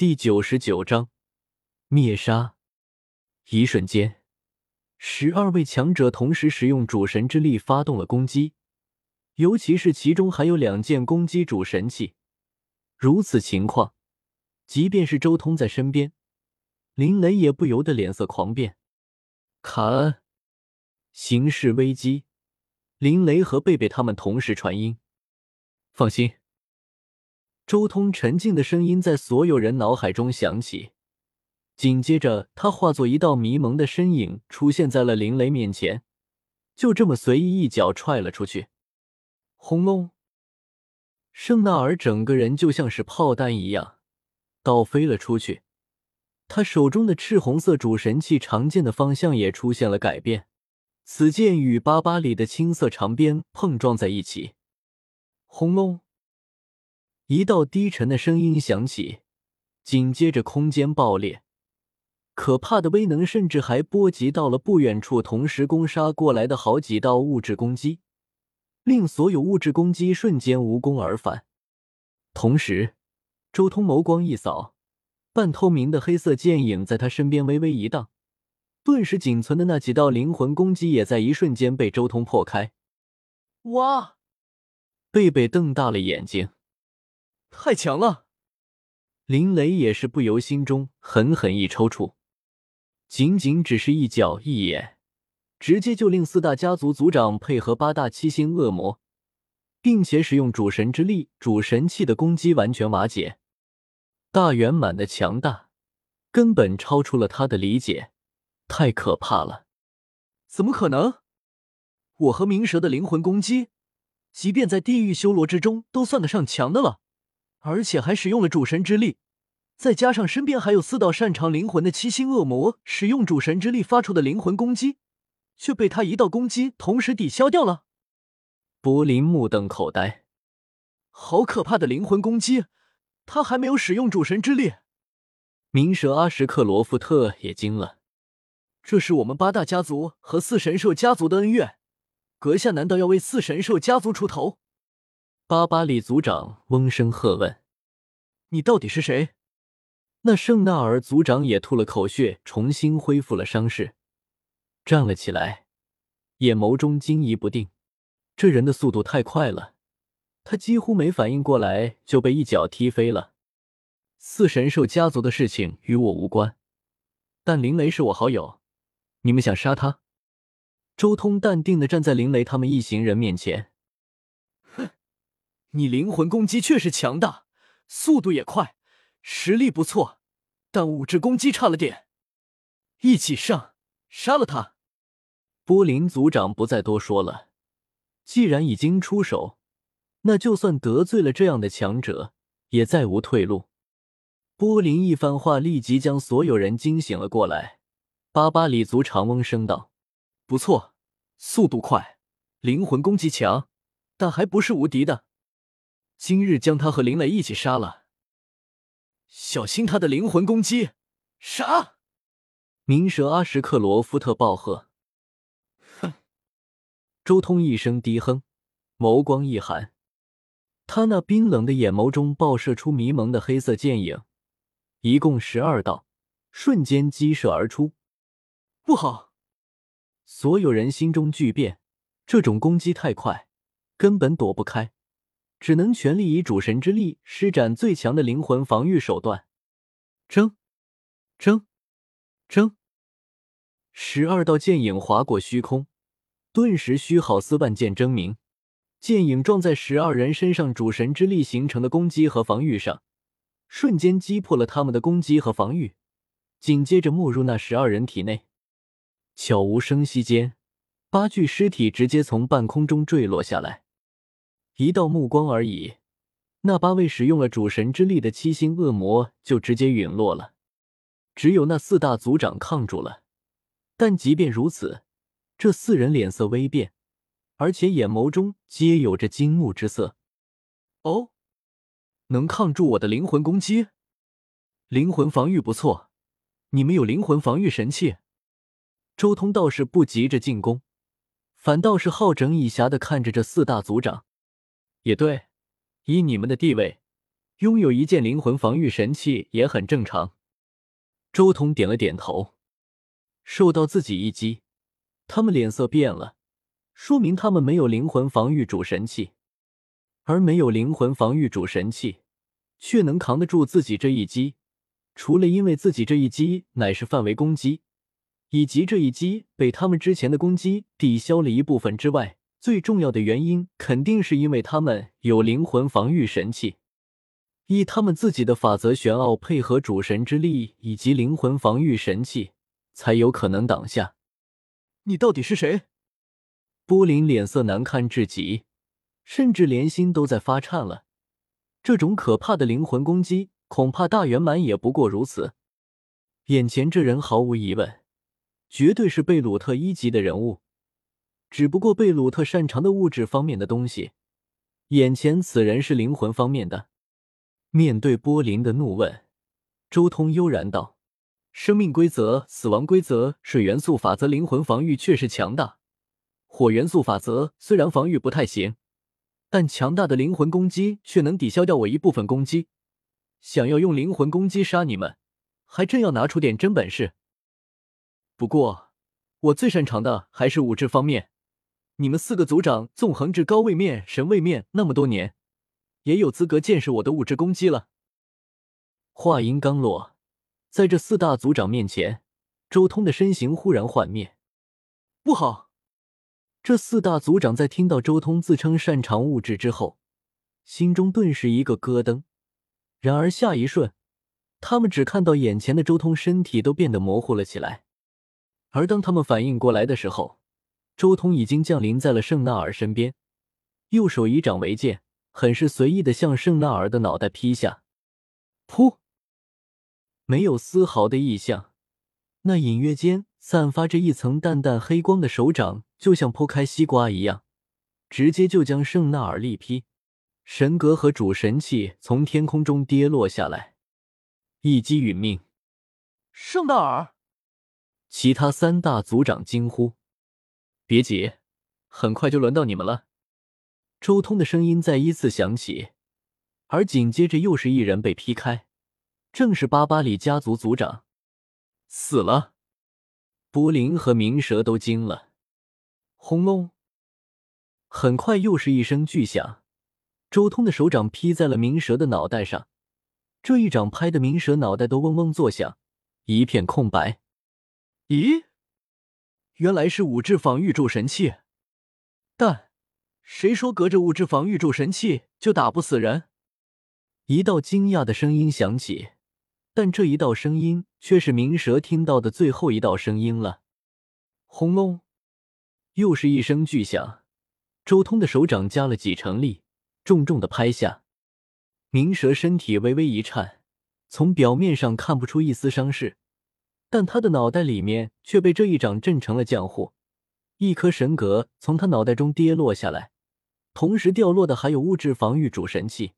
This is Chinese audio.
第九十九章灭杀。一瞬间，十二位强者同时使用主神之力发动了攻击，尤其是其中还有两件攻击主神器。如此情况，即便是周通在身边，林雷也不由得脸色狂变。卡恩，形势危机！林雷和贝贝他们同时传音：“放心。”周通沉静的声音在所有人脑海中响起，紧接着他化作一道迷蒙的身影出现在了林雷面前，就这么随意一脚踹了出去。轰隆！圣纳尔整个人就像是炮弹一样倒飞了出去，他手中的赤红色主神器长剑的方向也出现了改变，此剑与巴巴里的青色长鞭碰撞在一起。轰隆！一道低沉的声音响起，紧接着空间爆裂，可怕的威能甚至还波及到了不远处同时攻杀过来的好几道物质攻击，令所有物质攻击瞬间无功而返。同时，周通眸光一扫，半透明的黑色剑影在他身边微微一荡，顿时仅存的那几道灵魂攻击也在一瞬间被周通破开。哇！贝贝瞪大了眼睛。太强了！林雷也是不由心中狠狠一抽搐，仅仅只是一脚一眼，直接就令四大家族族长配合八大七星恶魔，并且使用主神之力、主神器的攻击完全瓦解。大圆满的强大，根本超出了他的理解，太可怕了！怎么可能？我和冥蛇的灵魂攻击，即便在地狱修罗之中都算得上强的了。而且还使用了主神之力，再加上身边还有四道擅长灵魂的七星恶魔使用主神之力发出的灵魂攻击，却被他一道攻击同时抵消掉了。柏林目瞪口呆，好可怕的灵魂攻击！他还没有使用主神之力。冥蛇阿什克罗夫特也惊了，这是我们八大家族和四神兽家族的恩怨，阁下难道要为四神兽家族出头？巴巴里族长嗡声喝问：“你到底是谁？”那圣纳尔族长也吐了口血，重新恢复了伤势，站了起来，眼眸中惊疑不定。这人的速度太快了，他几乎没反应过来就被一脚踢飞了。四神兽家族的事情与我无关，但林雷是我好友，你们想杀他？周通淡定的站在林雷他们一行人面前。哼你灵魂攻击确实强大，速度也快，实力不错，但物质攻击差了点。一起上，杀了他！波林族长不再多说了，既然已经出手，那就算得罪了这样的强者，也再无退路。波林一番话立即将所有人惊醒了过来。巴巴里族长嗡声道：“不错，速度快，灵魂攻击强，但还不是无敌的。”今日将他和林雷一起杀了，小心他的灵魂攻击！杀！冥蛇阿什克罗夫特暴喝。哼！周通一声低哼，眸光一寒，他那冰冷的眼眸中爆射出迷蒙的黑色剑影，一共十二道，瞬间激射而出。不好！所有人心中巨变，这种攻击太快，根本躲不开。只能全力以主神之力施展最强的灵魂防御手段，争，争，争！十二道剑影划过虚空，顿时虚好似万剑争鸣。剑影撞在十二人身上主神之力形成的攻击和防御上，瞬间击破了他们的攻击和防御，紧接着没入那十二人体内。悄无声息间，八具尸体直接从半空中坠落下来。一道目光而已，那八位使用了主神之力的七星恶魔就直接陨落了，只有那四大族长抗住了。但即便如此，这四人脸色微变，而且眼眸中皆有着惊怒之色。哦，能抗住我的灵魂攻击，灵魂防御不错。你们有灵魂防御神器？周通倒是不急着进攻，反倒是好整以暇的看着这四大族长。也对，以你们的地位，拥有一件灵魂防御神器也很正常。周通点了点头。受到自己一击，他们脸色变了，说明他们没有灵魂防御主神器，而没有灵魂防御主神器，却能扛得住自己这一击。除了因为自己这一击乃是范围攻击，以及这一击被他们之前的攻击抵消了一部分之外，最重要的原因肯定是因为他们有灵魂防御神器。以他们自己的法则玄奥配合主神之力以及灵魂防御神器，才有可能挡下。你到底是谁？波林脸色难看至极，甚至连心都在发颤了。这种可怕的灵魂攻击，恐怕大圆满也不过如此。眼前这人毫无疑问，绝对是贝鲁特一级的人物。只不过贝鲁特擅长的物质方面的东西，眼前此人是灵魂方面的。面对波林的怒问，周通悠然道：“生命规则、死亡规则、水元素法则、灵魂防御确实强大。火元素法则虽然防御不太行，但强大的灵魂攻击却能抵消掉我一部分攻击。想要用灵魂攻击杀你们，还真要拿出点真本事。不过，我最擅长的还是武质方面。你们四个族长纵横至高位面、神位面那么多年。”也有资格见识我的物质攻击了。话音刚落，在这四大族长面前，周通的身形忽然幻灭。不好！这四大族长在听到周通自称擅长物质之后，心中顿时一个咯噔。然而下一瞬，他们只看到眼前的周通身体都变得模糊了起来。而当他们反应过来的时候，周通已经降临在了圣纳尔身边，右手以掌为剑。很是随意的向圣纳尔的脑袋劈下，噗！没有丝毫的异象，那隐约间散发着一层淡淡黑光的手掌，就像剖开西瓜一样，直接就将圣纳尔力劈。神格和主神器从天空中跌落下来，一击殒命。圣纳尔，其他三大族长惊呼：“别急，很快就轮到你们了。”周通的声音再一次响起，而紧接着又是一人被劈开，正是巴巴里家族族长死了。柏林和鸣蛇都惊了。轰隆！很快又是一声巨响，周通的手掌劈在了鸣蛇的脑袋上，这一掌拍的鸣蛇脑袋都嗡嗡作响，一片空白。咦，原来是五质防御柱神器，但。谁说隔着物质防御柱神器就打不死人？一道惊讶的声音响起，但这一道声音却是鸣蛇听到的最后一道声音了。轰隆，又是一声巨响，周通的手掌加了几成力，重重的拍下。鸣蛇身体微微一颤，从表面上看不出一丝伤势，但他的脑袋里面却被这一掌震成了浆糊，一颗神格从他脑袋中跌落下来。同时掉落的还有物质防御主神器。